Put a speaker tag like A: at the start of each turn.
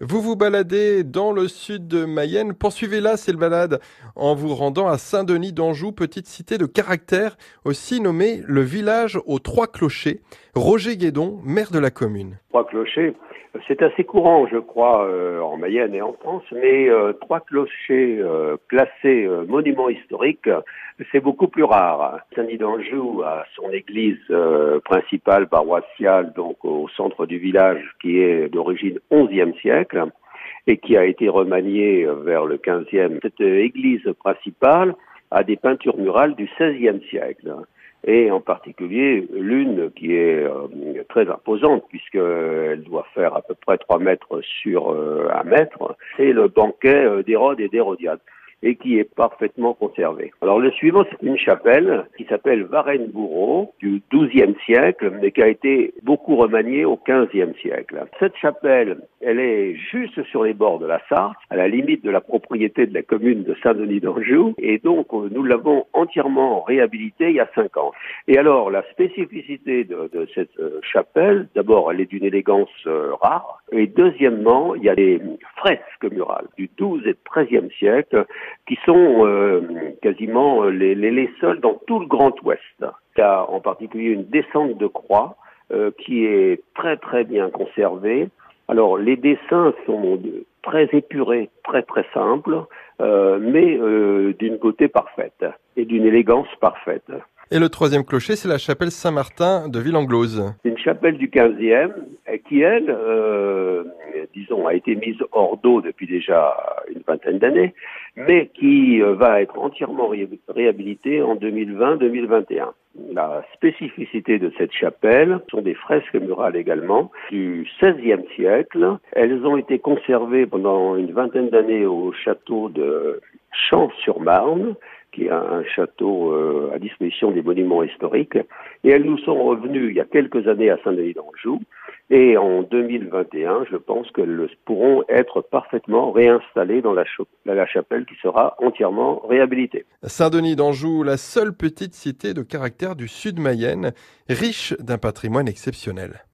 A: Vous vous baladez dans le sud de Mayenne. Poursuivez-la, c'est le balade, en vous rendant à Saint-Denis d'Anjou, petite cité de caractère, aussi nommée le village aux trois clochers. Roger Guédon, maire de la commune.
B: Trois clochers, c'est assez courant, je crois, euh, en Mayenne et en France, mais euh, trois clochers euh, classés monuments historiques, c'est beaucoup plus rare. Saint-Denis d'Anjou a son église principale paroissiale, donc au centre du village, qui est d'origine 11e siècle et qui a été remaniée vers le 15e. Cette église principale a des peintures murales du 16e siècle et en particulier l'une qui est euh, très imposante puisqu'elle doit faire à peu près 3 mètres sur euh, un mètre, c'est le banquet euh, d'Hérode et d'Hérodiade et qui est parfaitement conservé. Alors le suivant, c'est une chapelle qui s'appelle Varennes-Bourreau du XIIe siècle, mais qui a été beaucoup remaniée au XVe siècle. Cette chapelle, elle est juste sur les bords de la Sarthe, à la limite de la propriété de la commune de Saint-Denis d'Anjou, et donc nous l'avons entièrement réhabilitée il y a cinq ans. Et alors la spécificité de, de cette euh, chapelle, d'abord, elle est d'une élégance euh, rare, et deuxièmement, il y a des fresques murales du XIIe et XIIIe siècle qui sont euh, quasiment euh, les, les, seuls dans tout le Grand Ouest. Il y a en particulier une descente de croix euh, qui est très très bien conservée. Alors les dessins sont très épurés, très très simples, mais d'une beauté parfaite et d'une élégance parfaite.
A: Et le troisième clocher, c'est la chapelle Saint-Martin de Villanglose.
B: C'est une chapelle du 15e qui, elle, euh, disons, a été mise hors d'eau depuis déjà une vingtaine d'années, mais qui euh, va être entièrement réhabilitée en 2020-2021. La spécificité de cette chapelle sont des fresques murales également du XVIe siècle. Elles ont été conservées pendant une vingtaine d'années au château de Champs-sur-Marne qui est un château euh, à disposition des monuments historiques. Et elles nous sont revenues il y a quelques années à Saint-Denis d'Anjou. Et en 2021, je pense qu'elles pourront être parfaitement réinstallées dans la, la chapelle qui sera entièrement réhabilitée.
A: Saint-Denis d'Anjou, la seule petite cité de caractère du sud Mayenne, riche d'un patrimoine exceptionnel.